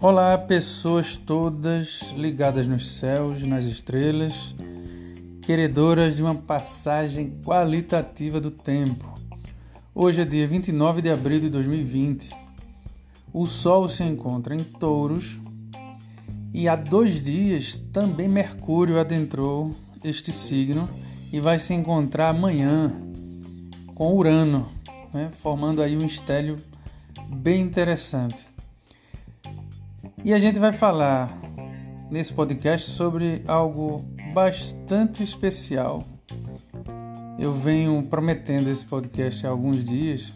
Olá, pessoas todas ligadas nos céus, nas estrelas, queredoras de uma passagem qualitativa do tempo. Hoje é dia 29 de abril de 2020. O Sol se encontra em Touros e há dois dias também Mercúrio adentrou este signo e vai se encontrar amanhã com Urano, né, formando aí um estélio bem interessante. E a gente vai falar nesse podcast sobre algo bastante especial. Eu venho prometendo esse podcast há alguns dias,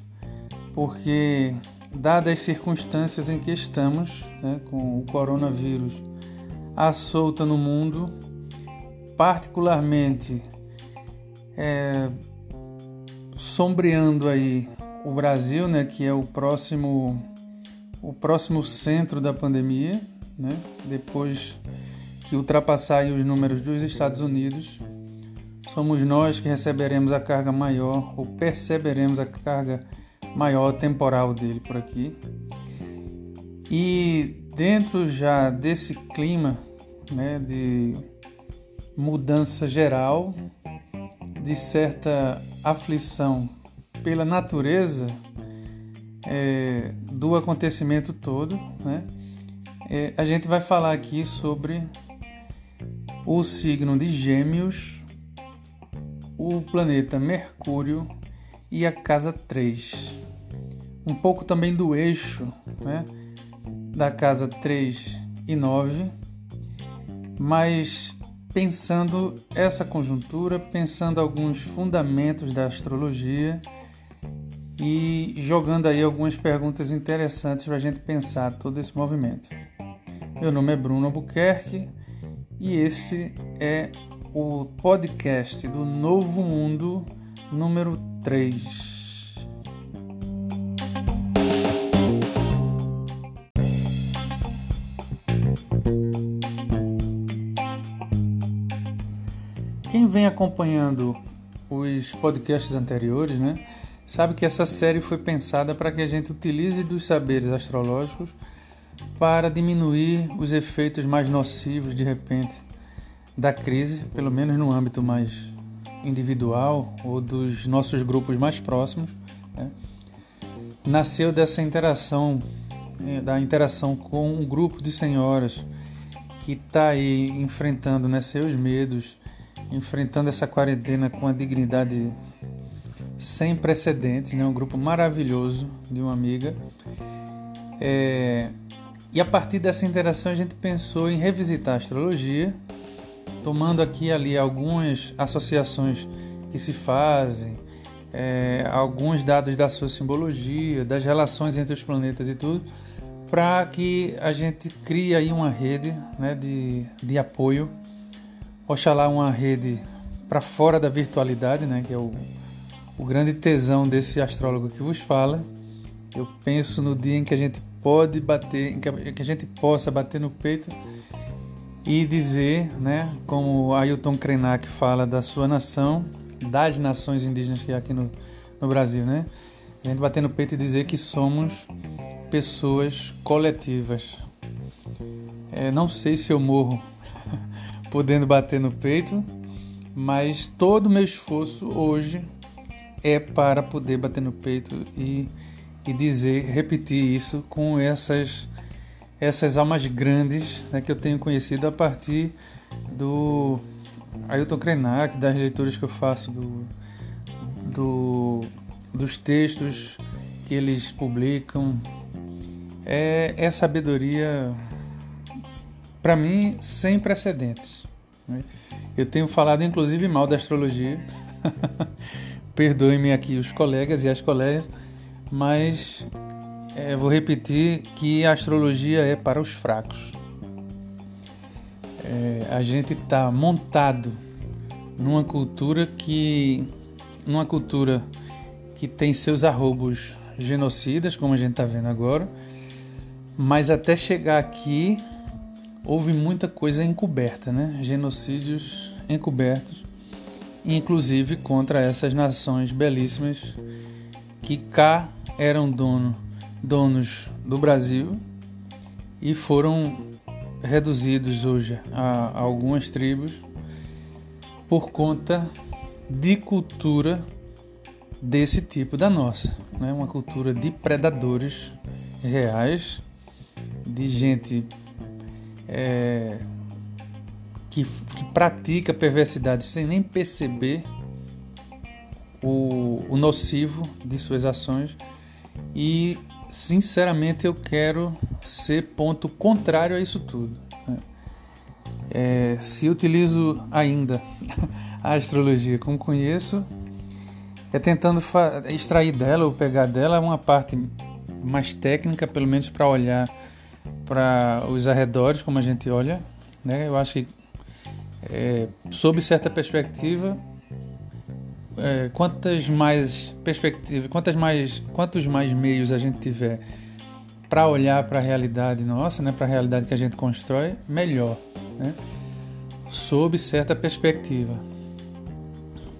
porque, dadas as circunstâncias em que estamos, né, com o coronavírus à solta no mundo, particularmente é, sombreando aí o Brasil, né, que é o próximo o próximo centro da pandemia, né? depois que ultrapassar os números dos Estados Unidos, somos nós que receberemos a carga maior ou perceberemos a carga maior temporal dele por aqui. E dentro já desse clima né, de mudança geral, de certa aflição pela natureza, é, do acontecimento todo, né? É, a gente vai falar aqui sobre o signo de Gêmeos, o planeta Mercúrio e a casa 3. Um pouco também do eixo né, da casa 3 e 9, mas pensando essa conjuntura, pensando alguns fundamentos da astrologia e jogando aí algumas perguntas interessantes para a gente pensar todo esse movimento. Meu nome é Bruno Albuquerque e este é o podcast do Novo Mundo número 3. Acompanhando os podcasts anteriores, né? sabe que essa série foi pensada para que a gente utilize dos saberes astrológicos para diminuir os efeitos mais nocivos de repente da crise, pelo menos no âmbito mais individual ou dos nossos grupos mais próximos. Né? Nasceu dessa interação, eh, da interação com um grupo de senhoras que está aí enfrentando né, seus medos, enfrentando essa quarentena com a dignidade sem precedentes, né? um grupo maravilhoso de uma amiga. É... E a partir dessa interação a gente pensou em revisitar a astrologia, tomando aqui e ali algumas associações que se fazem, é, alguns dados da sua simbologia, das relações entre os planetas e tudo, para que a gente crie aí uma rede né, de, de apoio, oxalá uma rede para fora da virtualidade, né, que é o, o grande tesão desse astrólogo que vos fala. Eu penso no dia em que a gente pode bater, em que a gente possa bater no peito e dizer, né, como Ailton Krenak fala da sua nação, das nações indígenas que há aqui no, no Brasil, né? A gente bater no peito e dizer que somos pessoas coletivas. É, não sei se eu morro podendo bater no peito, mas todo o meu esforço hoje é para poder bater no peito e, e dizer, repetir isso com essas essas almas grandes né, que eu tenho conhecido a partir do Ailton Krenak, das leituras que eu faço do, do, dos textos que eles publicam. É, é sabedoria, para mim, sem precedentes. Né? Eu tenho falado, inclusive, mal da astrologia. Perdoem-me aqui os colegas e as colegas, mas é, vou repetir que a astrologia é para os fracos. É, a gente está montado numa cultura que numa cultura que tem seus arrobos genocidas, como a gente está vendo agora, mas até chegar aqui houve muita coisa encoberta, né? Genocídios encobertos inclusive contra essas nações belíssimas que cá eram dono, donos do Brasil e foram reduzidos hoje a, algumas tribos por conta de cultura desse tipo da nossa, né? uma cultura de predadores reais, de gente é, que, que pratica perversidade sem nem perceber o, o nocivo de suas ações e sinceramente eu quero ser ponto contrário a isso tudo. Né? É, se utilizo ainda a astrologia como conheço, é tentando extrair dela ou pegar dela uma parte mais técnica, pelo menos para olhar para os arredores, como a gente olha. Né? Eu acho que, é, sob certa perspectiva, é, quantas mais perspectivas, quantas mais, quantos mais meios a gente tiver para olhar para a realidade nossa, né, para a realidade que a gente constrói, melhor, né? sob certa perspectiva.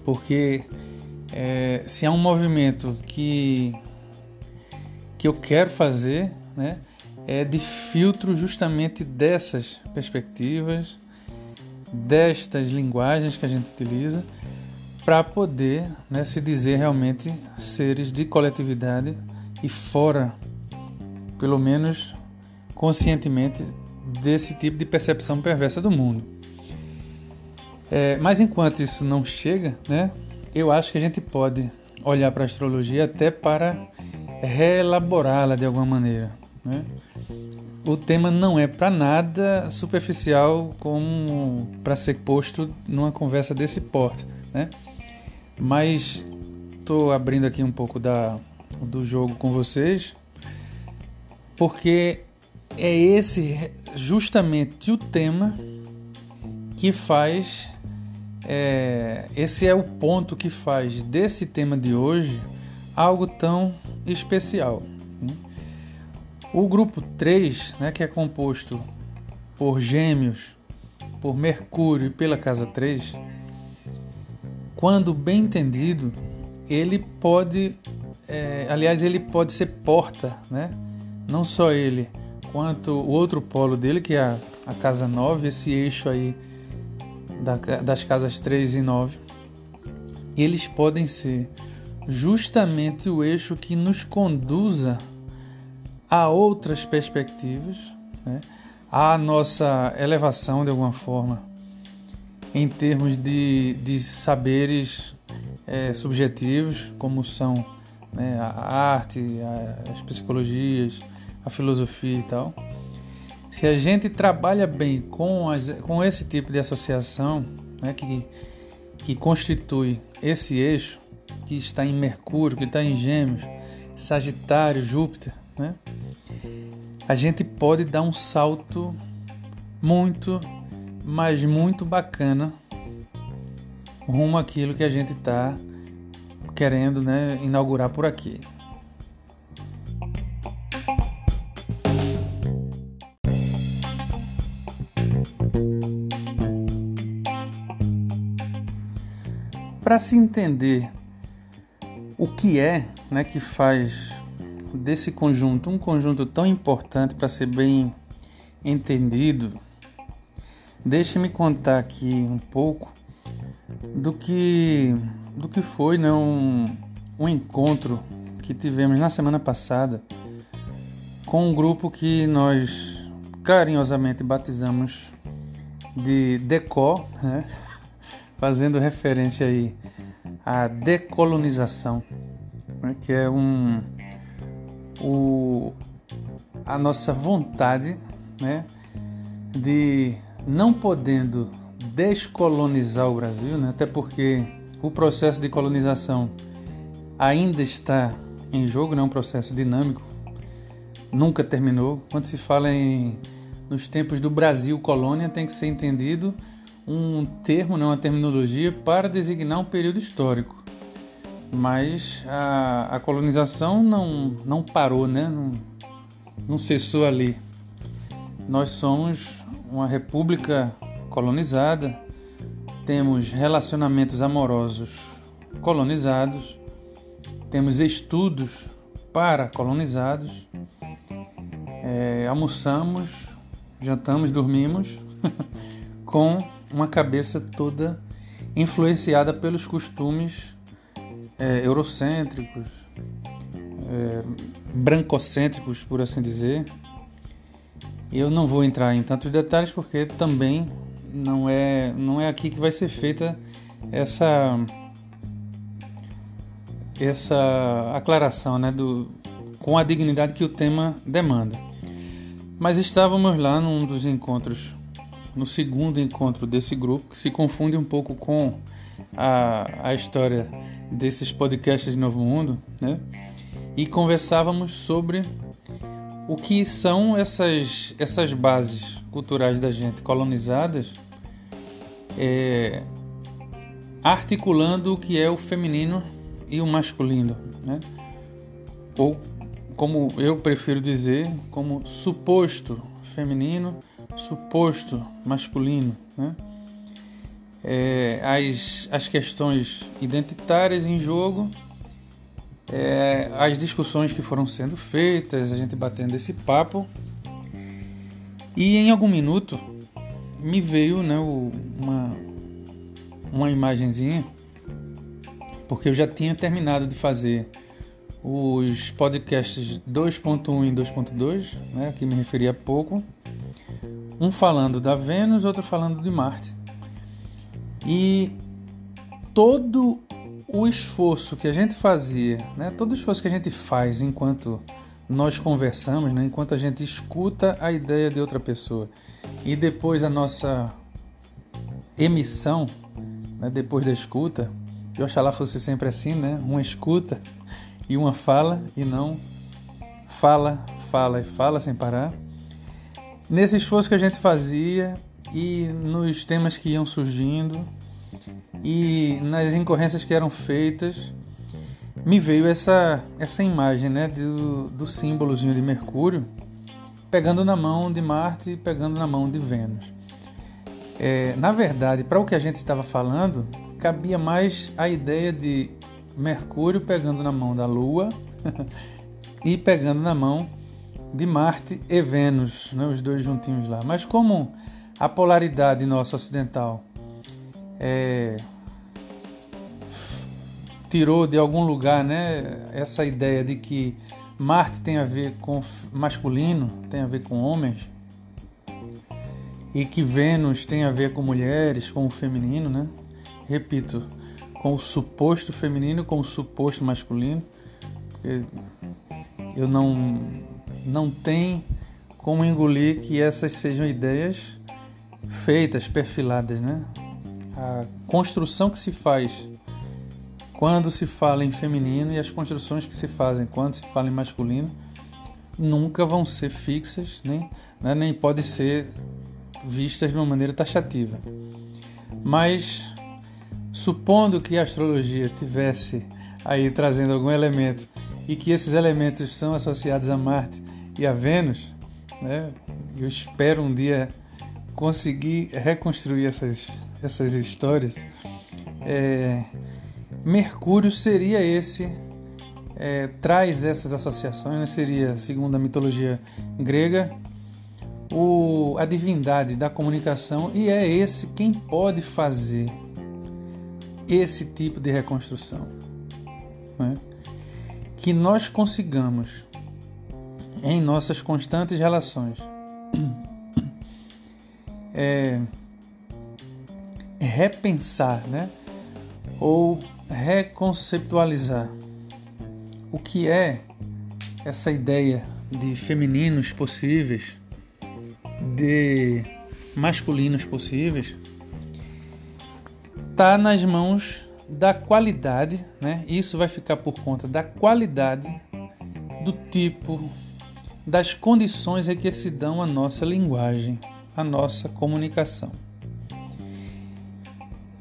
Porque é, se há um movimento que, que eu quero fazer, né, é de filtro justamente dessas perspectivas, destas linguagens que a gente utiliza, para poder né, se dizer realmente seres de coletividade e fora, pelo menos conscientemente, desse tipo de percepção perversa do mundo. É, mas enquanto isso não chega, né, eu acho que a gente pode olhar para a astrologia até para reelaborá-la de alguma maneira. Né? O tema não é para nada superficial como para ser posto numa conversa desse porte, né? Mas estou abrindo aqui um pouco da, do jogo com vocês, porque é esse justamente o tema que faz é, esse é o ponto que faz desse tema de hoje algo tão especial. O grupo 3, né, que é composto por Gêmeos, por Mercúrio e pela casa 3, quando bem entendido, ele pode, é, aliás, ele pode ser porta, né? não só ele, quanto o outro polo dele, que é a, a casa 9, esse eixo aí da, das casas 3 e 9, eles podem ser justamente o eixo que nos conduza a outras perspectivas, né? a nossa elevação de alguma forma, em termos de, de saberes é, subjetivos, como são né, a arte, a, as psicologias, a filosofia e tal se a gente trabalha bem com, as, com esse tipo de associação, né, que, que constitui esse eixo, que está em Mercúrio, que está em Gêmeos, Sagitário, Júpiter, né, a gente pode dar um salto muito, mas muito bacana rumo àquilo que a gente está querendo né, inaugurar por aqui. Para se entender o que é né, que faz desse conjunto um conjunto tão importante para ser bem entendido, deixe-me contar aqui um pouco do que, do que foi né, um, um encontro que tivemos na semana passada com um grupo que nós carinhosamente batizamos de DECO, né? fazendo referência aí à decolonização, né, que é um o, a nossa vontade né, de não podendo descolonizar o Brasil, né, até porque o processo de colonização ainda está em jogo, é um processo dinâmico, nunca terminou. Quando se fala em nos tempos do Brasil colônia, tem que ser entendido um termo, né, uma terminologia para designar um período histórico. Mas a, a colonização não, não parou, né? não, não cessou ali. Nós somos uma república colonizada, temos relacionamentos amorosos colonizados, temos estudos para colonizados, é, almoçamos, jantamos, dormimos com uma cabeça toda influenciada pelos costumes é, eurocêntricos, é, brancocêntricos, por assim dizer. Eu não vou entrar em tantos detalhes porque também não é, não é aqui que vai ser feita essa essa aclaração, né, do, com a dignidade que o tema demanda. Mas estávamos lá num dos encontros, no segundo encontro desse grupo, que se confunde um pouco com a, a história desses podcasts de Novo Mundo, né? E conversávamos sobre o que são essas, essas bases culturais da gente colonizadas, é, articulando o que é o feminino e o masculino, né? Ou como eu prefiro dizer, como suposto feminino, suposto masculino, né? É, as, as questões identitárias em jogo, é, as discussões que foram sendo feitas, a gente batendo esse papo. E em algum minuto me veio né, uma, uma imagenzinha porque eu já tinha terminado de fazer os podcasts 2.1 e 2.2, né, que me referi há pouco, um falando da Vênus, outro falando de Marte. E todo o esforço que a gente fazia, né, todo o esforço que a gente faz enquanto nós conversamos, né, enquanto a gente escuta a ideia de outra pessoa e depois a nossa emissão, né, depois da escuta, que oxalá fosse sempre assim, né? Uma escuta e uma fala e não fala, fala e fala sem parar. Nesse esforço que a gente fazia e nos temas que iam surgindo e nas incorrências que eram feitas, me veio essa, essa imagem né, do, do símbolozinho de Mercúrio pegando na mão de Marte e pegando na mão de Vênus. É, na verdade, para o que a gente estava falando, cabia mais a ideia de Mercúrio pegando na mão da Lua e pegando na mão de Marte e Vênus, né, os dois juntinhos lá. Mas como a polaridade nossa ocidental é, tirou de algum lugar né, essa ideia de que Marte tem a ver com masculino, tem a ver com homens, e que Vênus tem a ver com mulheres, com o feminino, né? repito, com o suposto feminino, com o suposto masculino, eu não não tem como engolir que essas sejam ideias feitas, perfiladas, né? A construção que se faz quando se fala em feminino e as construções que se fazem quando se fala em masculino nunca vão ser fixas, nem, né? nem podem ser vistas de uma maneira taxativa. Mas Supondo que a astrologia tivesse aí trazendo algum elemento e que esses elementos são associados a Marte e a Vênus, né? eu espero um dia conseguir reconstruir essas, essas histórias. É, Mercúrio seria esse, é, traz essas associações, né? seria, segundo a mitologia grega, o, a divindade da comunicação e é esse quem pode fazer esse tipo de reconstrução. Né? Que nós consigamos, em nossas constantes relações, é, repensar né? ou reconceptualizar o que é essa ideia de femininos possíveis, de masculinos possíveis está nas mãos da qualidade, né? Isso vai ficar por conta da qualidade, do tipo, das condições em que se dão a nossa linguagem, a nossa comunicação.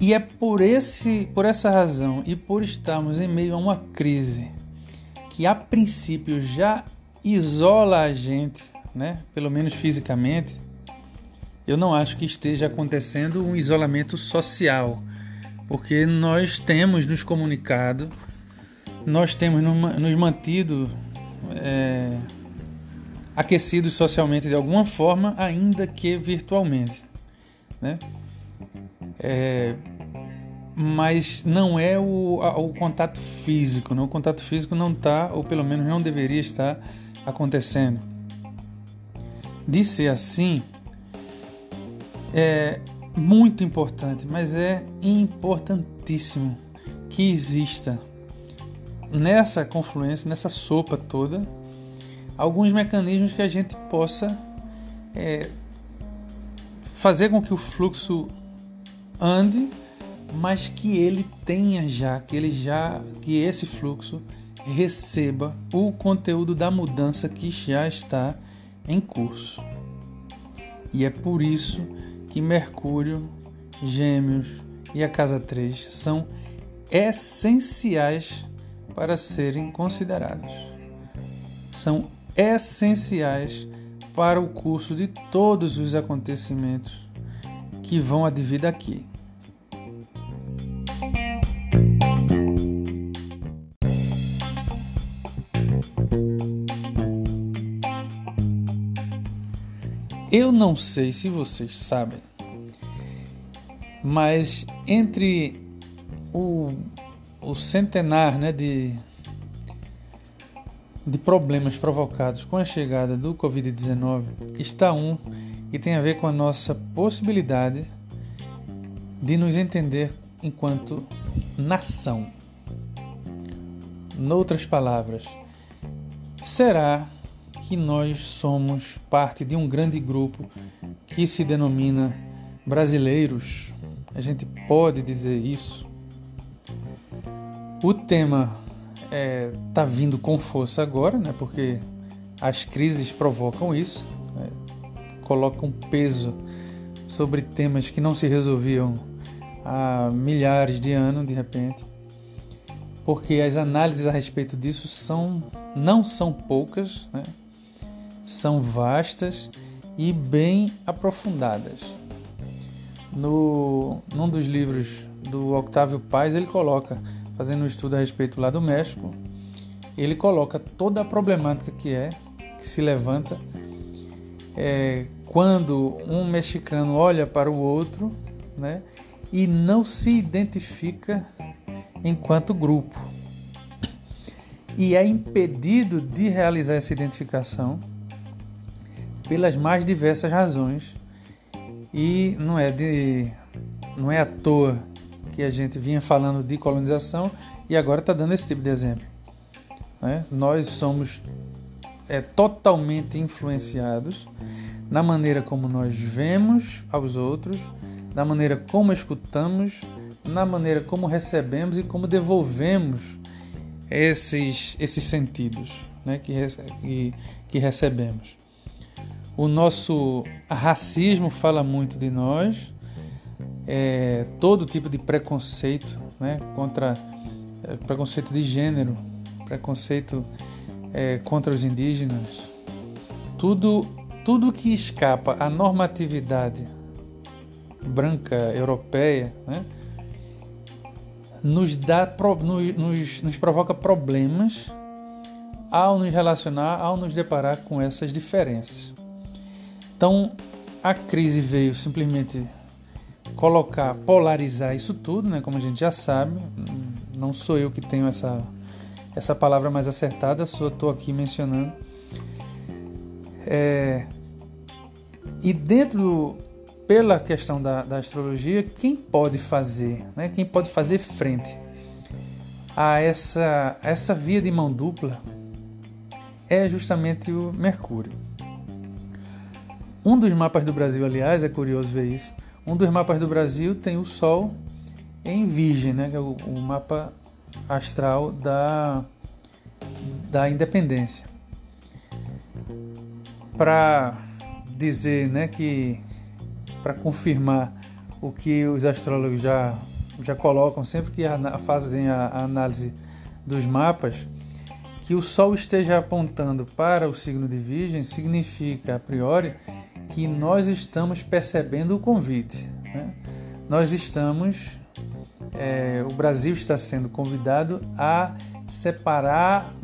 E é por esse, por essa razão e por estarmos em meio a uma crise que a princípio já isola a gente, né? Pelo menos fisicamente, eu não acho que esteja acontecendo um isolamento social porque nós temos nos comunicado nós temos nos mantido é, aquecidos socialmente de alguma forma, ainda que virtualmente. Né? É, mas não é o, o contato físico. Né? O contato físico não está, ou pelo menos não deveria estar acontecendo. De ser assim, é muito importante, mas é importantíssimo que exista nessa confluência, nessa sopa toda, alguns mecanismos que a gente possa é, fazer com que o fluxo ande, mas que ele tenha já, que ele já, que esse fluxo receba o conteúdo da mudança que já está em curso. E é por isso que Mercúrio, Gêmeos e a casa 3 são essenciais para serem considerados. São essenciais para o curso de todos os acontecimentos que vão advir daqui. Eu não sei se vocês sabem, mas entre o, o centenar né, de, de problemas provocados com a chegada do Covid-19 está um que tem a ver com a nossa possibilidade de nos entender enquanto nação. Noutras palavras, será que nós somos parte de um grande grupo que se denomina brasileiros. A gente pode dizer isso. O tema está é, vindo com força agora, né? Porque as crises provocam isso, né? colocam peso sobre temas que não se resolviam há milhares de anos, de repente, porque as análises a respeito disso são não são poucas, né? são vastas e bem aprofundadas. No, num dos livros do Octávio Paz, ele coloca, fazendo um estudo a respeito lá do México, ele coloca toda a problemática que é, que se levanta é, quando um mexicano olha para o outro né, e não se identifica enquanto grupo. E é impedido de realizar essa identificação pelas mais diversas razões. E não é de não é à toa que a gente vinha falando de colonização e agora está dando esse tipo de exemplo. Né? Nós somos é, totalmente influenciados na maneira como nós vemos aos outros, na maneira como escutamos, na maneira como recebemos e como devolvemos esses, esses sentidos né, que, que, que recebemos. O nosso racismo fala muito de nós, é, todo tipo de preconceito né, contra é, preconceito de gênero, preconceito é, contra os indígenas, tudo, tudo que escapa à normatividade branca europeia, né, nos, dá, nos, nos provoca problemas ao nos relacionar, ao nos deparar com essas diferenças. Então, a crise veio simplesmente colocar, polarizar isso tudo, né? Como a gente já sabe, não sou eu que tenho essa essa palavra mais acertada, só estou aqui mencionando. É, e dentro, pela questão da, da astrologia, quem pode fazer, né? Quem pode fazer frente a essa essa via de mão dupla é justamente o Mercúrio. Um dos mapas do Brasil, aliás, é curioso ver isso. Um dos mapas do Brasil tem o Sol em Virgem, né, que é o, mapa astral da, da independência. Para dizer né, que, para confirmar o que os astrólogos já, já colocam sempre que fazem a, a análise dos mapas, que o Sol esteja apontando para o signo de Virgem significa, a priori, que nós estamos percebendo o convite. Né? Nós estamos, é, o Brasil está sendo convidado a separar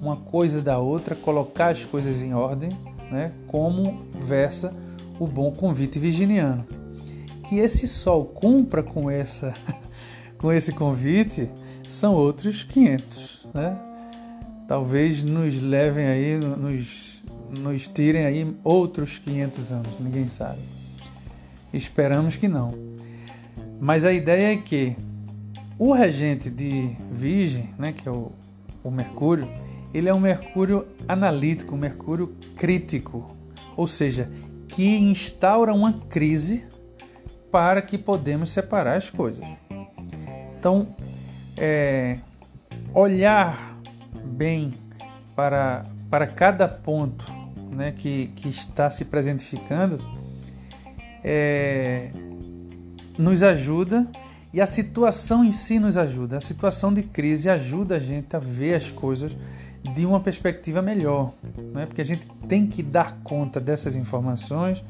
uma coisa da outra, colocar as coisas em ordem, né? como versa o bom convite virginiano. Que esse sol cumpra com, essa, com esse convite são outros 500. Né? Talvez nos levem aí, nos, nos tirem aí outros 500 anos, ninguém sabe. Esperamos que não. Mas a ideia é que o regente de Virgem, né, que é o, o Mercúrio, ele é um Mercúrio analítico, um Mercúrio crítico, ou seja, que instaura uma crise para que podemos separar as coisas. Então, é, olhar bem para, para cada ponto né, que, que está se presentificando é, nos ajuda e a situação em si nos ajuda. A situação de crise ajuda a gente a ver as coisas de uma perspectiva melhor, né? porque a gente tem que dar conta dessas informações,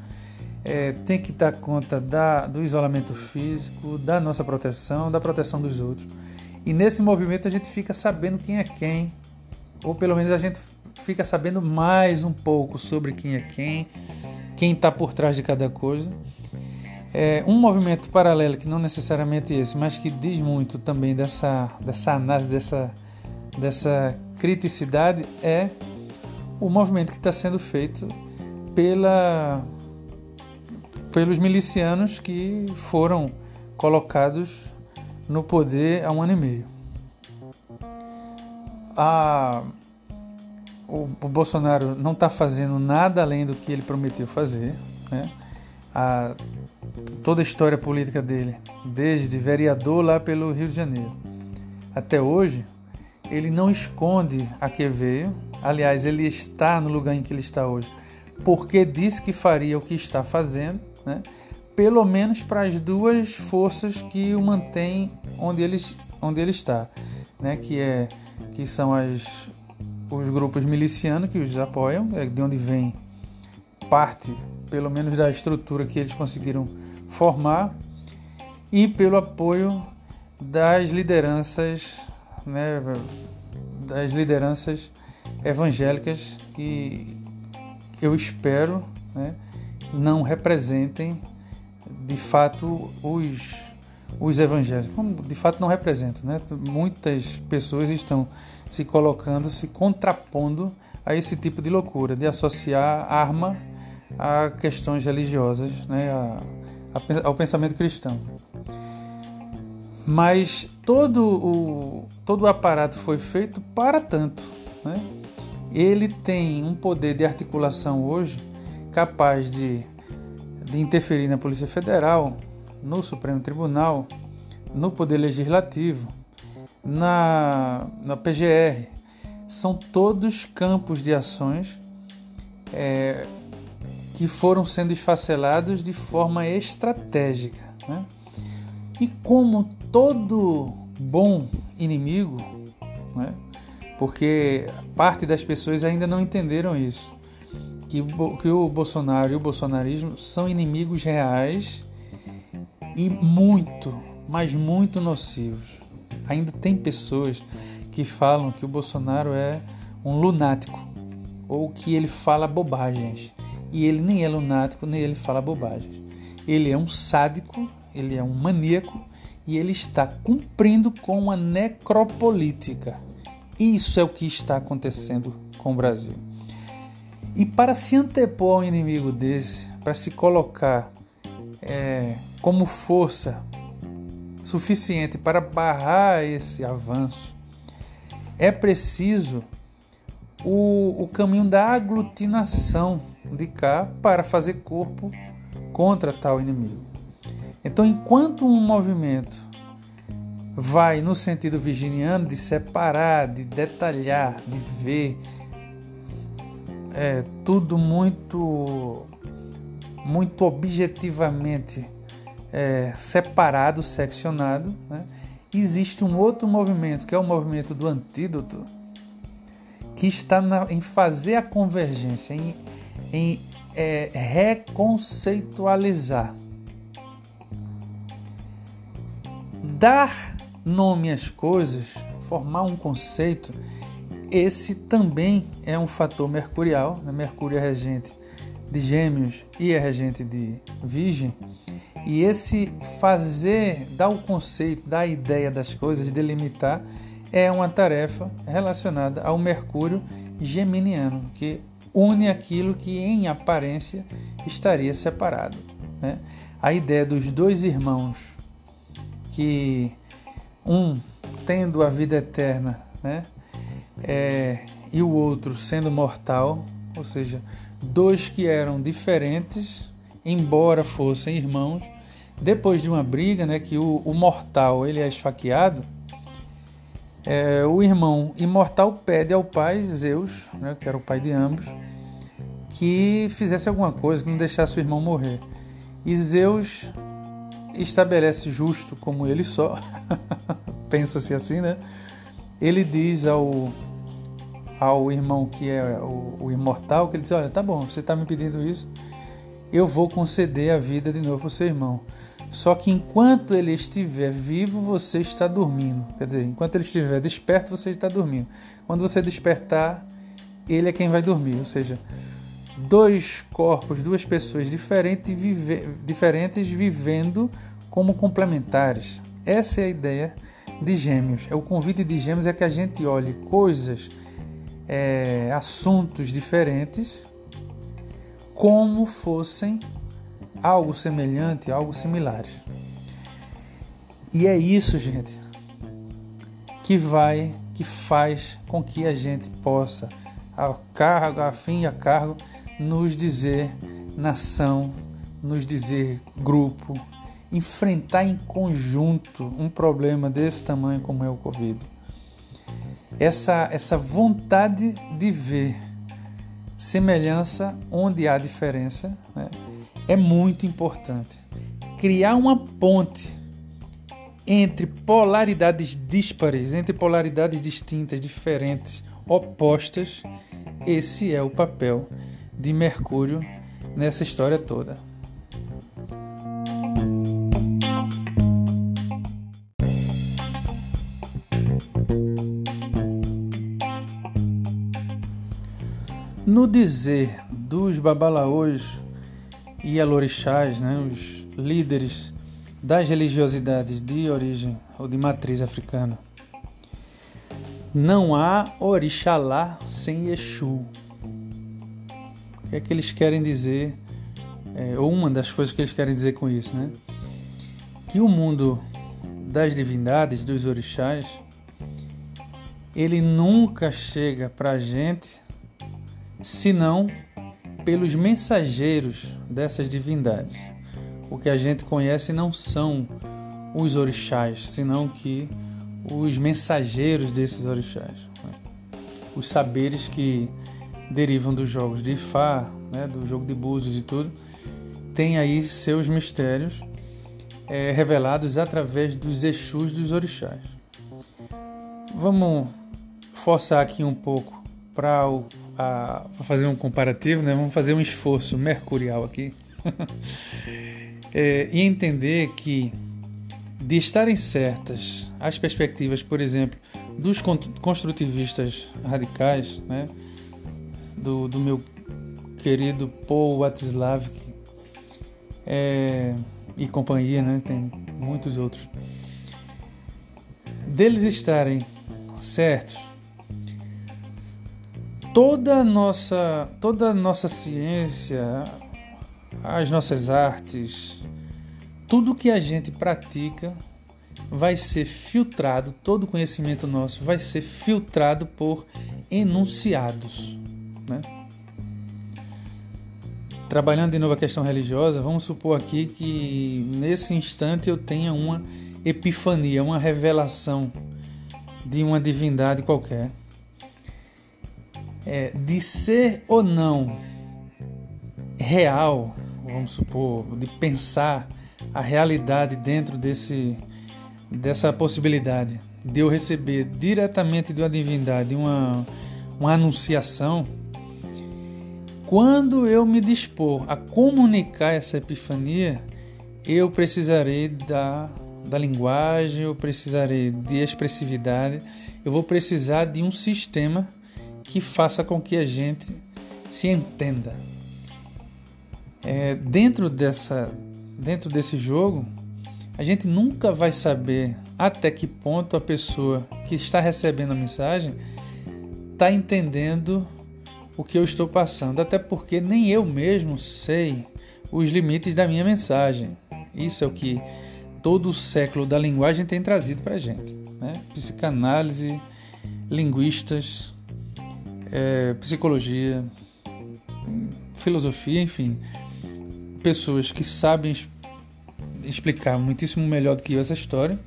é, tem que dar conta da, do isolamento físico, da nossa proteção, da proteção dos outros. E nesse movimento a gente fica sabendo quem é quem, ou pelo menos a gente fica sabendo mais um pouco sobre quem é quem, quem está por trás de cada coisa. É, um movimento paralelo, que não necessariamente esse, mas que diz muito também dessa, dessa análise, dessa, dessa criticidade, é o movimento que está sendo feito pela, pelos milicianos que foram colocados no poder há um ano e meio. A, o, Bolsonaro não está fazendo nada além do que ele prometeu fazer. Né? A, toda a história política dele, desde vereador lá pelo Rio de Janeiro até hoje, ele não esconde a que veio. Aliás, ele está no lugar em que ele está hoje, porque disse que faria o que está fazendo, né? pelo menos para as duas forças que o mantêm onde ele, onde ele está, né? que, é, que são as, os grupos milicianos que os apoiam, é de onde vem parte, pelo menos, da estrutura que eles conseguiram formar e pelo apoio das lideranças, né, das lideranças evangélicas que eu espero né, não representem de fato os, os evangélicos, de fato não representam. Né? Muitas pessoas estão se colocando, se contrapondo a esse tipo de loucura, de associar arma a questões religiosas, né? a, ao pensamento cristão. Mas todo o, todo o aparato foi feito para tanto. Né? Ele tem um poder de articulação hoje capaz de, de interferir na Polícia Federal, no Supremo Tribunal, no Poder Legislativo, na, na PGR. São todos campos de ações é, que foram sendo esfacelados de forma estratégica. Né? E como todo bom inimigo, né? porque parte das pessoas ainda não entenderam isso, que, que o Bolsonaro e o bolsonarismo são inimigos reais e muito, mas muito nocivos. Ainda tem pessoas que falam que o Bolsonaro é um lunático ou que ele fala bobagens. E ele nem é lunático, nem ele fala bobagem. Ele é um sádico, ele é um maníaco e ele está cumprindo com a necropolítica. Isso é o que está acontecendo com o Brasil. E para se antepor ao inimigo desse, para se colocar é, como força suficiente para barrar esse avanço, é preciso o, o caminho da aglutinação de cá para fazer corpo contra tal inimigo. Então, enquanto um movimento vai no sentido virginiano de separar, de detalhar, de ver é, tudo muito, muito objetivamente é, separado, seccionado, né? existe um outro movimento que é o movimento do antídoto que está na, em fazer a convergência, em em é, reconceitualizar. Dar nome às coisas formar um conceito, esse também é um fator mercurial. Né? Mercúrio é regente de Gêmeos e é regente de Virgem. E esse fazer, dar o conceito, dar a ideia das coisas, delimitar, é uma tarefa relacionada ao Mercúrio geminiano, que une aquilo que em aparência estaria separado. Né? A ideia dos dois irmãos, que um tendo a vida eterna né? É, e o outro sendo mortal, ou seja, dois que eram diferentes, embora fossem irmãos, depois de uma briga, né, que o, o mortal ele é esfaqueado, é, o irmão imortal pede ao pai Zeus, né, que era o pai de ambos, que fizesse alguma coisa, que não deixasse o irmão morrer. E Zeus estabelece justo como ele só, pensa-se assim, né? Ele diz ao, ao irmão que é o, o imortal, que ele diz, olha, tá bom, você está me pedindo isso, eu vou conceder a vida de novo ao seu irmão. Só que enquanto ele estiver vivo, você está dormindo. Quer dizer, enquanto ele estiver desperto, você está dormindo. Quando você despertar, ele é quem vai dormir. Ou seja, dois corpos, duas pessoas diferentes, vive, diferentes vivendo como complementares. Essa é a ideia de Gêmeos. É o convite de Gêmeos é que a gente olhe coisas, é, assuntos diferentes, como fossem algo semelhante, algo similares. E é isso, gente, que vai, que faz com que a gente possa, a cargo, a fim a cargo, nos dizer nação, nos dizer grupo, enfrentar em conjunto um problema desse tamanho como é o Covid. Essa, essa vontade de ver semelhança onde há diferença né, é muito importante. Criar uma ponte entre polaridades díspares, entre polaridades distintas, diferentes, opostas, esse é o papel de Mercúrio nessa história toda. No dizer dos babalaôs e alorixás, né, os líderes das religiosidades de origem ou de matriz africana, não há orixalá sem Exu. O que é que eles querem dizer? É, ou uma das coisas que eles querem dizer com isso, né? Que o mundo das divindades, dos orixás, ele nunca chega para a gente senão pelos mensageiros dessas divindades. O que a gente conhece não são os orixás, senão que os mensageiros desses orixás. Né? Os saberes que derivam dos jogos de Ifá, né, do jogo de búzios e tudo, têm aí seus mistérios é, revelados através dos Exus dos orixás. Vamos forçar aqui um pouco para fazer um comparativo, né? vamos fazer um esforço mercurial aqui é, e entender que de estarem certas as perspectivas, por exemplo, dos construtivistas radicais, né? do, do meu querido Paul Watzlawick é, e companhia, né? tem muitos outros, deles estarem certos toda a nossa, toda nossa ciência, as nossas artes, tudo que a gente pratica vai ser filtrado, todo conhecimento nosso vai ser filtrado por enunciados. Né? Trabalhando de novo a questão religiosa, vamos supor aqui que nesse instante eu tenha uma epifania, uma revelação de uma divindade qualquer é, de ser ou não real, vamos supor, de pensar a realidade dentro desse, dessa possibilidade de eu receber diretamente de uma divindade uma, uma anunciação, quando eu me dispor a comunicar essa epifania, eu precisarei da, da linguagem, eu precisarei de expressividade eu vou precisar de um sistema que faça com que a gente se entenda. É, dentro, dessa, dentro desse jogo, a gente nunca vai saber até que ponto a pessoa que está recebendo a mensagem está entendendo o que eu estou passando, até porque nem eu mesmo sei os limites da minha mensagem. Isso é o que todo o século da linguagem tem trazido para a gente. Né? Psicanálise, linguistas, é, psicologia, filosofia, enfim, pessoas que sabem explicar muitíssimo melhor do que eu essa história,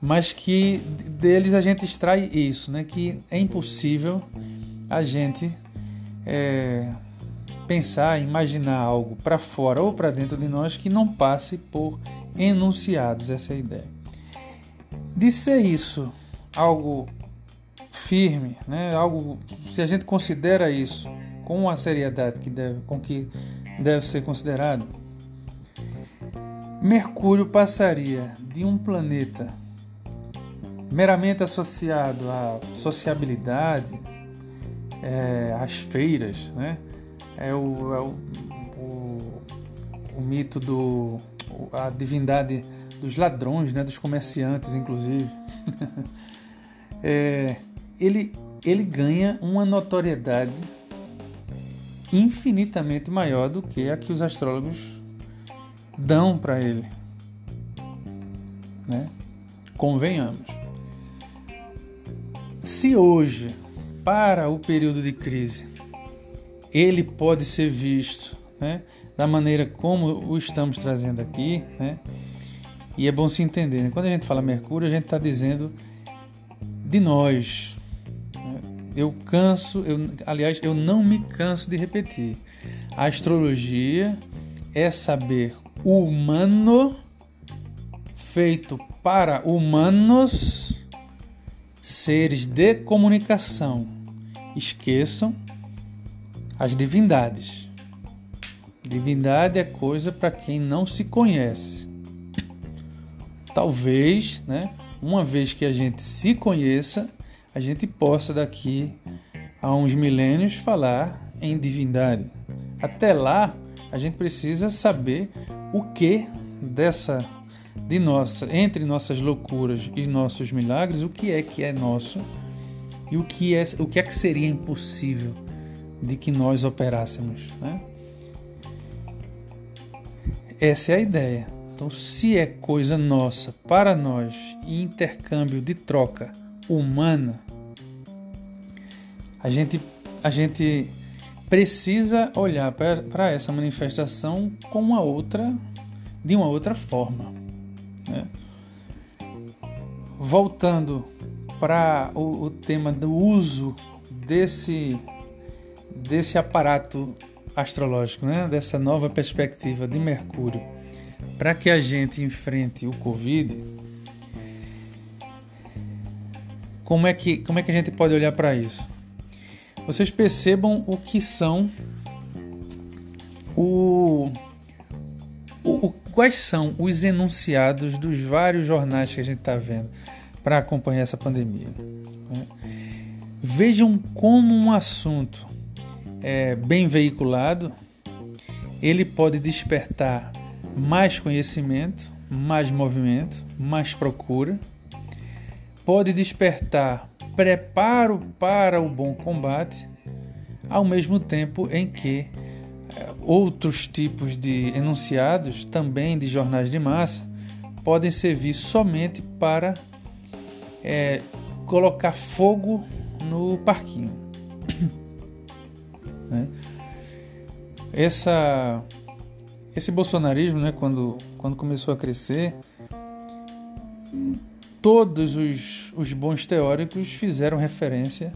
mas que deles a gente extrai isso, né? Que é impossível a gente é, pensar, imaginar algo para fora ou para dentro de nós que não passe por enunciados. Essa é a ideia. De ser isso algo firme, né? Algo, se a gente considera isso com a seriedade que deve, com que deve ser considerado, Mercúrio passaria de um planeta meramente associado à sociabilidade, é, às feiras, né? É o, é o, o, o mito do a divindade dos ladrões, né? Dos comerciantes, inclusive. é, ele, ele ganha uma notoriedade infinitamente maior do que a que os astrólogos dão para ele. Né? Convenhamos. Se hoje, para o período de crise, ele pode ser visto né, da maneira como o estamos trazendo aqui, né, e é bom se entender. Né? Quando a gente fala Mercúrio, a gente está dizendo de nós, eu canso, eu, aliás, eu não me canso de repetir. A astrologia é saber humano feito para humanos, seres de comunicação. Esqueçam as divindades. Divindade é coisa para quem não se conhece. Talvez, né, uma vez que a gente se conheça, a gente possa daqui a uns milênios falar em divindade. Até lá, a gente precisa saber o que dessa de nossa, entre nossas loucuras e nossos milagres, o que é que é nosso e o que é, o que é que seria impossível de que nós operássemos, né? Essa é a ideia. Então, se é coisa nossa para nós e intercâmbio de troca humana, a gente, a gente precisa olhar para essa manifestação com uma outra, de uma outra forma. Né? Voltando para o, o tema do uso desse, desse aparato astrológico, né? dessa nova perspectiva de Mercúrio, para que a gente enfrente o Covid, como é que, como é que a gente pode olhar para isso? Vocês percebam o que são o, o, quais são os enunciados dos vários jornais que a gente está vendo para acompanhar essa pandemia. Né? Vejam como um assunto é, bem veiculado ele pode despertar mais conhecimento, mais movimento, mais procura pode despertar preparo para o bom combate, ao mesmo tempo em que eh, outros tipos de enunciados, também de jornais de massa, podem servir somente para é, colocar fogo no parquinho. né? Essa, esse bolsonarismo, né, quando, quando começou a crescer, todos os, os bons teóricos fizeram referência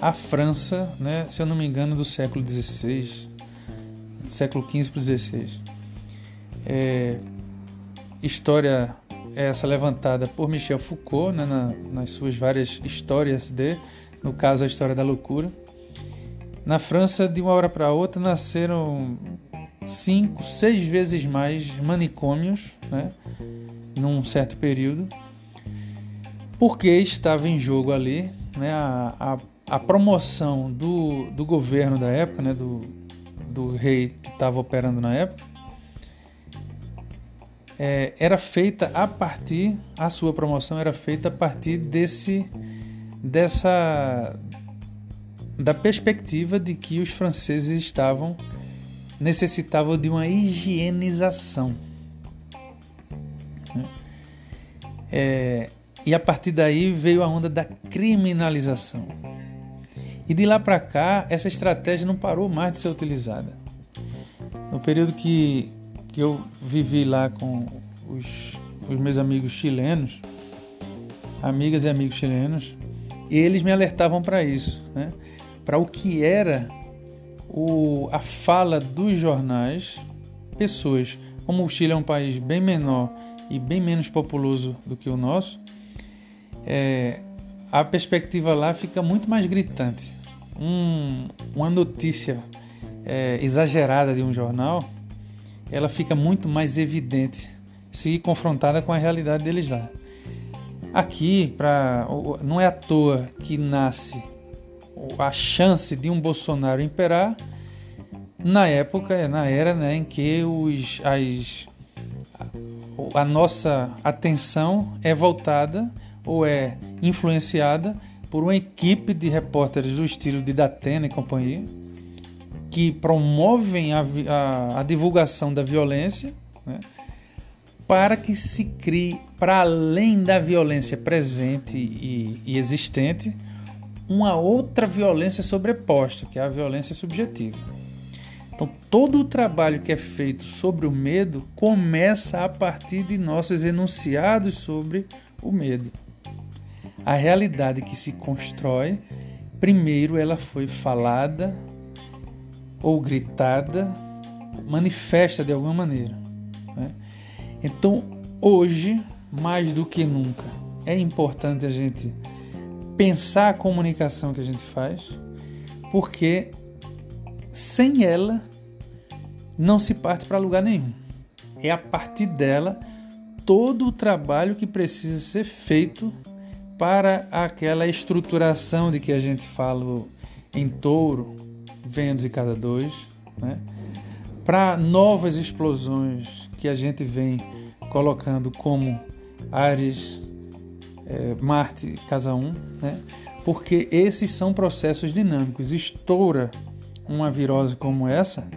à França, né, se eu não me engano, do século XVI, século XV para XVI. É, história essa levantada por Michel Foucault né, na, nas suas várias histórias de, no caso a história da loucura. Na França, de uma hora para outra, nasceram cinco, seis vezes mais manicômios, né, num certo período porque estava em jogo ali né, a, a, a promoção do, do governo da época, né, do, do rei que estava operando na época, é, era feita a partir, a sua promoção era feita a partir desse, dessa, da perspectiva de que os franceses estavam necessitavam de uma higienização. É, e a partir daí veio a onda da criminalização. E de lá para cá, essa estratégia não parou mais de ser utilizada. No período que, que eu vivi lá com os, os meus amigos chilenos, amigas e amigos chilenos, eles me alertavam para isso, né? para o que era o, a fala dos jornais, pessoas, como o Chile é um país bem menor e bem menos populoso do que o nosso, é, a perspectiva lá fica muito mais gritante. Um, uma notícia é, exagerada de um jornal, ela fica muito mais evidente se confrontada com a realidade deles lá. Aqui, pra, não é à toa que nasce a chance de um Bolsonaro imperar na época, na era né, em que os, as, a nossa atenção é voltada ou é influenciada por uma equipe de repórteres do estilo de Datena e companhia que promovem a, a, a divulgação da violência né, para que se crie, para além da violência presente e, e existente, uma outra violência sobreposta, que é a violência subjetiva. Então, todo o trabalho que é feito sobre o medo começa a partir de nossos enunciados sobre o medo. A realidade que se constrói, primeiro ela foi falada ou gritada, manifesta de alguma maneira. Né? Então, hoje, mais do que nunca, é importante a gente pensar a comunicação que a gente faz, porque sem ela não se parte para lugar nenhum. É a partir dela todo o trabalho que precisa ser feito para aquela estruturação de que a gente fala em touro, Vênus e cada dois, né? para novas explosões que a gente vem colocando como Ares, é, Marte, casa 1, né? porque esses são processos dinâmicos. Estoura uma virose como essa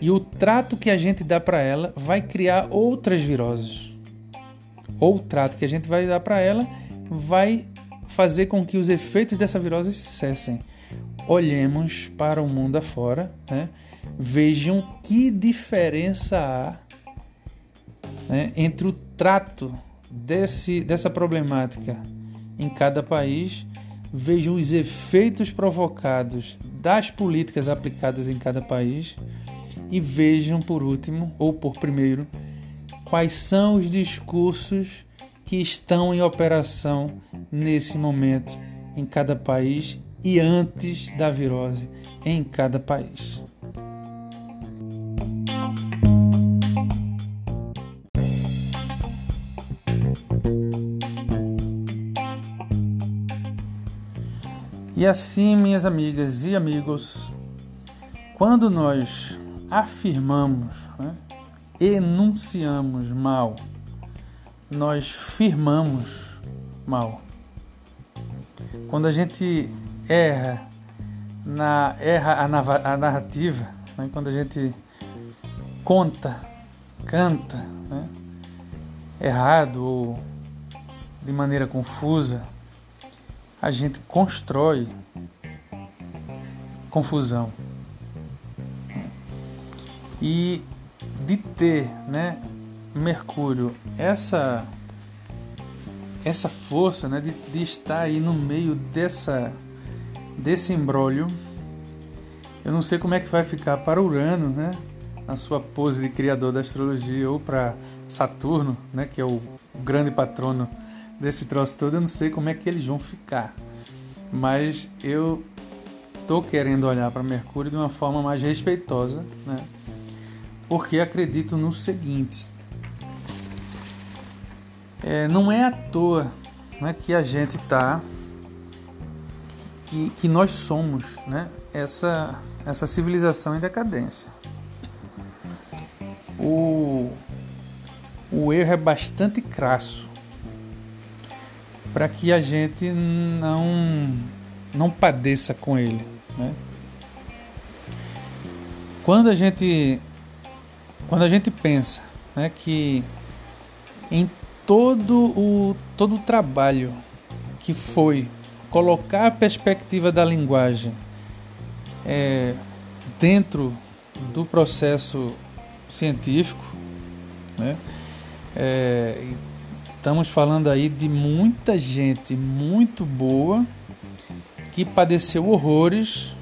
e o trato que a gente dá para ela vai criar outras viroses. Ou o trato que a gente vai dar para ela vai fazer com que os efeitos dessa virose cessem. Olhemos para o mundo afora, né? vejam que diferença há né, entre o trato desse, dessa problemática em cada país, vejam os efeitos provocados das políticas aplicadas em cada país e vejam, por último, ou por primeiro, quais são os discursos que estão em operação nesse momento em cada país e antes da virose em cada país. E assim, minhas amigas e amigos, quando nós afirmamos, né, enunciamos mal, nós firmamos mal. Quando a gente erra na erra a, narrativa, né, quando a gente conta, canta, né, errado ou de maneira confusa, a gente constrói confusão. E de ter, né, Mercúrio, essa essa força, né, de, de estar aí no meio dessa desse embrólio, eu não sei como é que vai ficar para Urano, né, na sua pose de criador da astrologia, ou para Saturno, né, que é o grande patrono desse troço todo, eu não sei como é que eles vão ficar. Mas eu tô querendo olhar para Mercúrio de uma forma mais respeitosa, né? Porque acredito no seguinte: é, não é à toa né, que a gente está, que, que nós somos, né, essa, essa civilização em decadência. O, o erro é bastante crasso para que a gente não, não padeça com ele. Né? Quando a gente quando a gente pensa né, que em todo o, todo o trabalho que foi colocar a perspectiva da linguagem é, dentro do processo científico, né? É, estamos falando aí de muita gente muito boa que padeceu horrores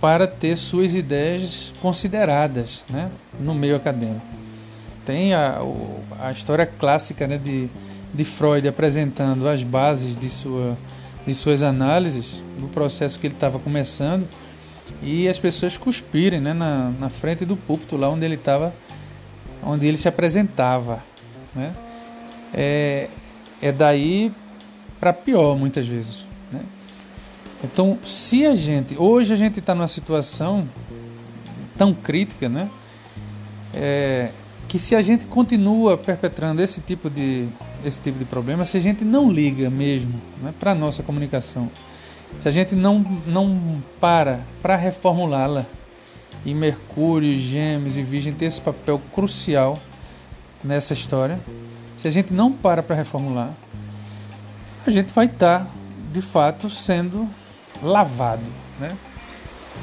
para ter suas ideias consideradas né, no meio acadêmico. Tem a, a história clássica né, de, de Freud apresentando as bases de, sua, de suas análises, do processo que ele estava começando, e as pessoas cuspirem né, na, na frente do púlpito, lá onde ele estava, onde ele se apresentava. Né? É, é daí para pior, muitas vezes. Né? Então, se a gente. Hoje a gente está numa situação tão crítica, né? É, que se a gente continua perpetrando esse tipo de, esse tipo de problema, se a gente não liga mesmo né, para a nossa comunicação, se a gente não, não para para reformulá-la, e Mercúrio, Gêmeos e Virgem tem esse papel crucial nessa história, se a gente não para para reformular, a gente vai estar, tá, de fato, sendo lavado. Né?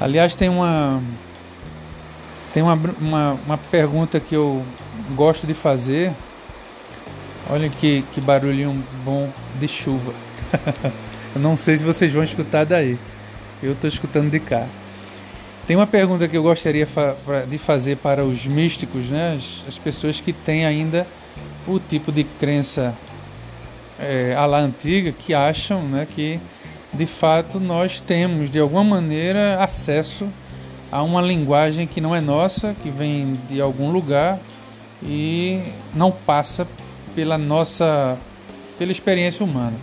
Aliás, tem uma tem uma, uma, uma pergunta que eu gosto de fazer. Olha que, que barulhinho bom de chuva. eu não sei se vocês vão escutar daí. Eu estou escutando de cá. Tem uma pergunta que eu gostaria de fazer para os místicos, né? as, as pessoas que têm ainda o tipo de crença é, la antiga, que acham né, que de fato nós temos de alguma maneira acesso a uma linguagem que não é nossa, que vem de algum lugar e não passa pela nossa pela experiência humana.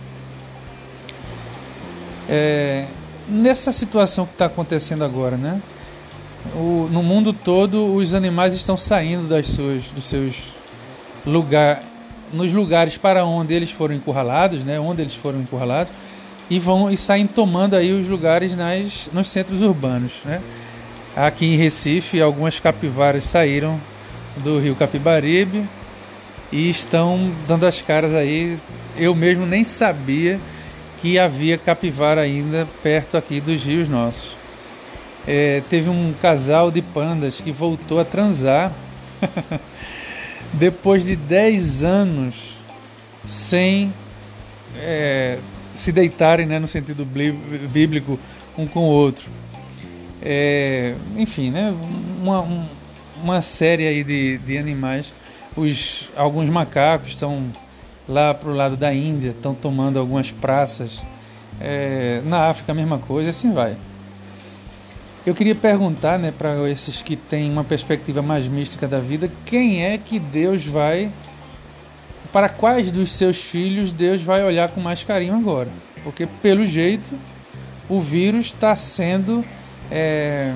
É, nessa situação que está acontecendo agora, né? O, no mundo todo os animais estão saindo das suas, dos seus lugar, nos lugares para onde eles foram encurralados, né? Onde eles foram encurralados e vão e saem tomando aí os lugares nas, nos centros urbanos. Né? Aqui em Recife, algumas capivaras saíram do rio Capibaribe e estão dando as caras aí. Eu mesmo nem sabia que havia capivara ainda perto aqui dos rios nossos. É, teve um casal de pandas que voltou a transar depois de 10 anos sem é, se deitarem, né, no sentido bíblico, um com o outro. É, enfim, né, uma, uma série aí de, de animais. Os, alguns macacos estão lá para o lado da Índia, estão tomando algumas praças. É, na África a mesma coisa, assim vai. Eu queria perguntar né, para esses que têm uma perspectiva mais mística da vida, quem é que Deus vai para quais dos seus filhos Deus vai olhar com mais carinho agora. Porque, pelo jeito, o vírus está sendo é,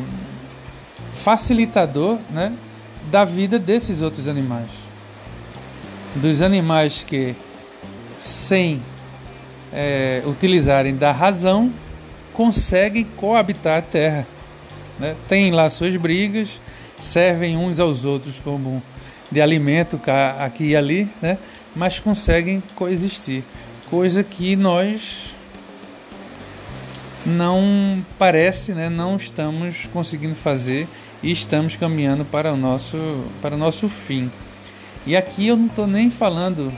facilitador né, da vida desses outros animais. Dos animais que, sem é, utilizarem da razão, conseguem coabitar a Terra. Né? Tem lá suas brigas, servem uns aos outros como de alimento aqui e ali, né? mas conseguem coexistir, coisa que nós não parece, né, não estamos conseguindo fazer e estamos caminhando para o nosso, para o nosso fim. E aqui eu não estou nem falando,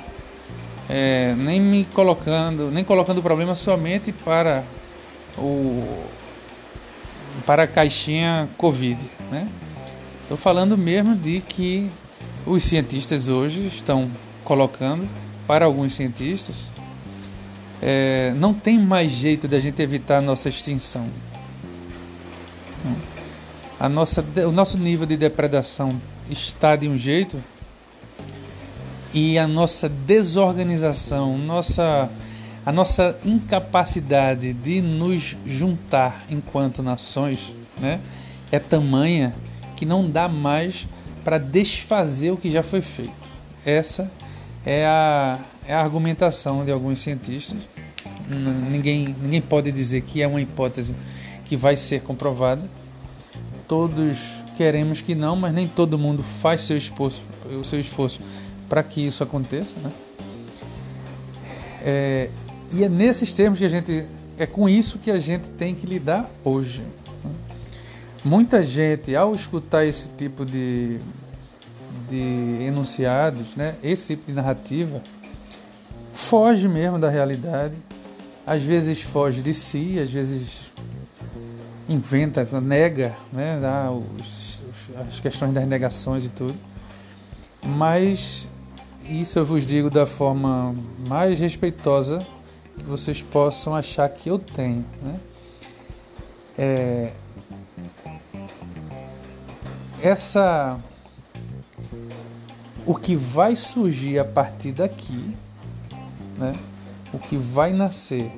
é, nem me colocando, nem colocando o problema somente para o para a caixinha Covid, né? Estou falando mesmo de que os cientistas hoje estão colocando para alguns cientistas, é, não tem mais jeito da gente evitar a nossa extinção. A nossa, o nosso nível de depredação está de um jeito e a nossa desorganização, nossa a nossa incapacidade de nos juntar enquanto nações né, é tamanha que não dá mais para desfazer o que já foi feito. Essa é a, é a argumentação de alguns cientistas. Ninguém, ninguém pode dizer que é uma hipótese que vai ser comprovada. Todos queremos que não, mas nem todo mundo faz seu esforço, o seu esforço para que isso aconteça. Né? É, e é nesses termos que a gente. É com isso que a gente tem que lidar hoje. Muita gente, ao escutar esse tipo de, de enunciados, né, esse tipo de narrativa, foge mesmo da realidade. Às vezes foge de si, às vezes inventa, nega né, os, as questões das negações e tudo. Mas isso eu vos digo da forma mais respeitosa que vocês possam achar que eu tenho. Né? É, essa o que vai surgir a partir daqui, né? o que vai nascer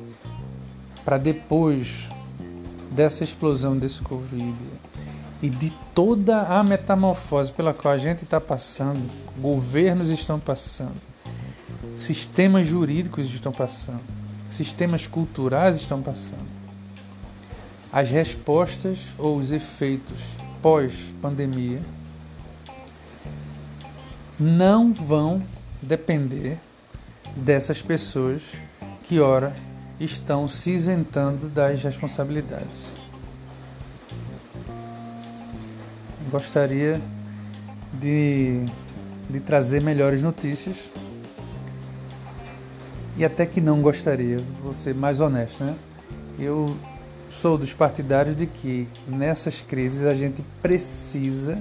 para depois dessa explosão desse Covid e de toda a metamorfose pela qual a gente está passando, governos estão passando, sistemas jurídicos estão passando, sistemas culturais estão passando. As respostas ou os efeitos pós-pandemia não vão depender dessas pessoas que, ora, estão se isentando das responsabilidades. Gostaria de, de trazer melhores notícias e até que não gostaria, vou ser mais honesto, né? Eu sou dos partidários de que nessas crises a gente precisa,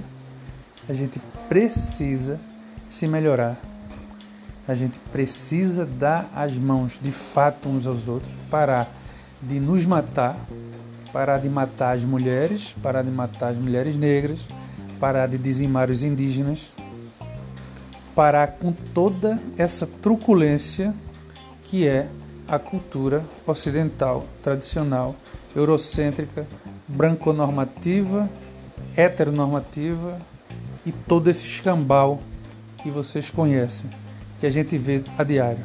a gente precisa se melhorar a gente precisa dar as mãos de fato uns aos outros, parar de nos matar, parar de matar as mulheres, parar de matar as mulheres negras, parar de dizimar os indígenas, parar com toda essa truculência que é a cultura ocidental, tradicional, eurocêntrica, branconormativa, heteronormativa e todo esse escambau que vocês conhecem que a gente vê a diário.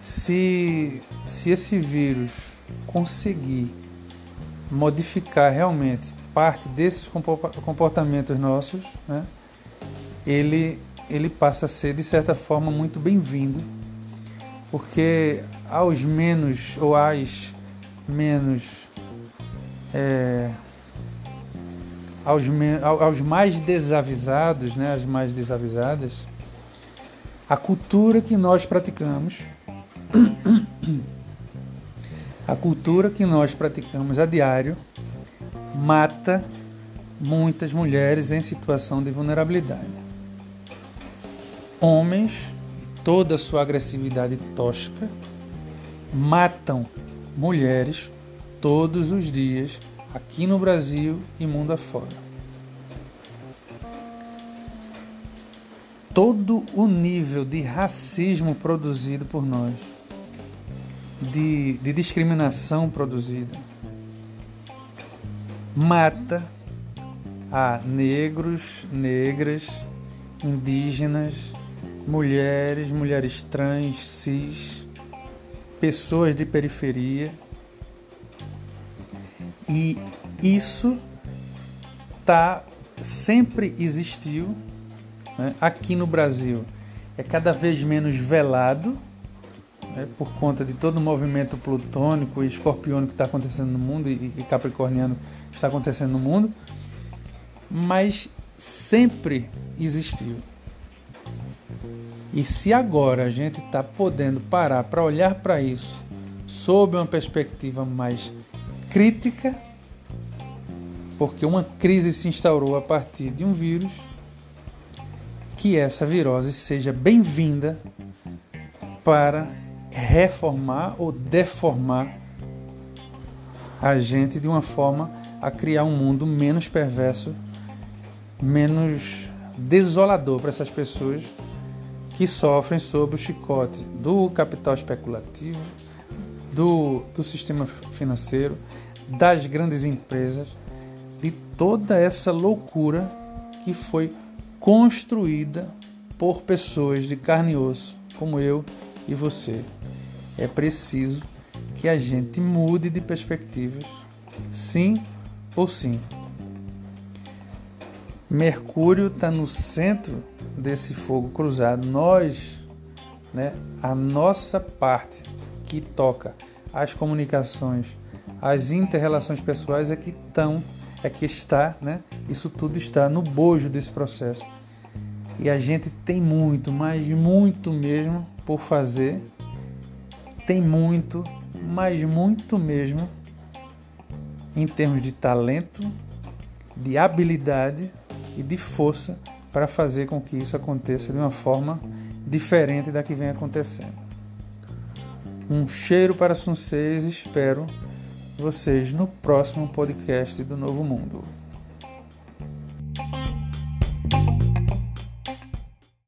Se, se esse vírus conseguir modificar realmente parte desses comportamentos nossos, né, ele, ele passa a ser, de certa forma, muito bem-vindo, porque aos menos ou às menos. É, aos, aos mais desavisados, né, as mais desavisadas, a cultura que nós praticamos, a cultura que nós praticamos a diário, mata muitas mulheres em situação de vulnerabilidade. Homens, toda a sua agressividade tosca, matam mulheres todos os dias aqui no Brasil e mundo afora. Todo o nível de racismo produzido por nós, de, de discriminação produzida, mata a negros, negras, indígenas, mulheres, mulheres trans, cis, pessoas de periferia. E isso tá sempre existiu né, aqui no Brasil é cada vez menos velado, né, por conta de todo o movimento plutônico e escorpiônico que está acontecendo no mundo e, e capricorniano que está acontecendo no mundo, mas sempre existiu. E se agora a gente está podendo parar para olhar para isso sob uma perspectiva mais crítica, porque uma crise se instaurou a partir de um vírus que essa virose seja bem-vinda para reformar ou deformar a gente de uma forma a criar um mundo menos perverso, menos desolador para essas pessoas que sofrem sob o chicote do capital especulativo, do, do sistema financeiro, das grandes empresas, de toda essa loucura que foi construída por pessoas de carne e osso, como eu e você. É preciso que a gente mude de perspectivas, sim ou sim. Mercúrio está no centro desse fogo cruzado. Nós, né, a nossa parte que toca as comunicações, as interrelações pessoais é que estão, é que está, né? Isso tudo está no bojo desse processo. E a gente tem muito, mas muito mesmo por fazer. Tem muito, mas muito mesmo em termos de talento, de habilidade e de força para fazer com que isso aconteça de uma forma diferente da que vem acontecendo. Um cheiro para vocês, espero vocês no próximo podcast do Novo Mundo.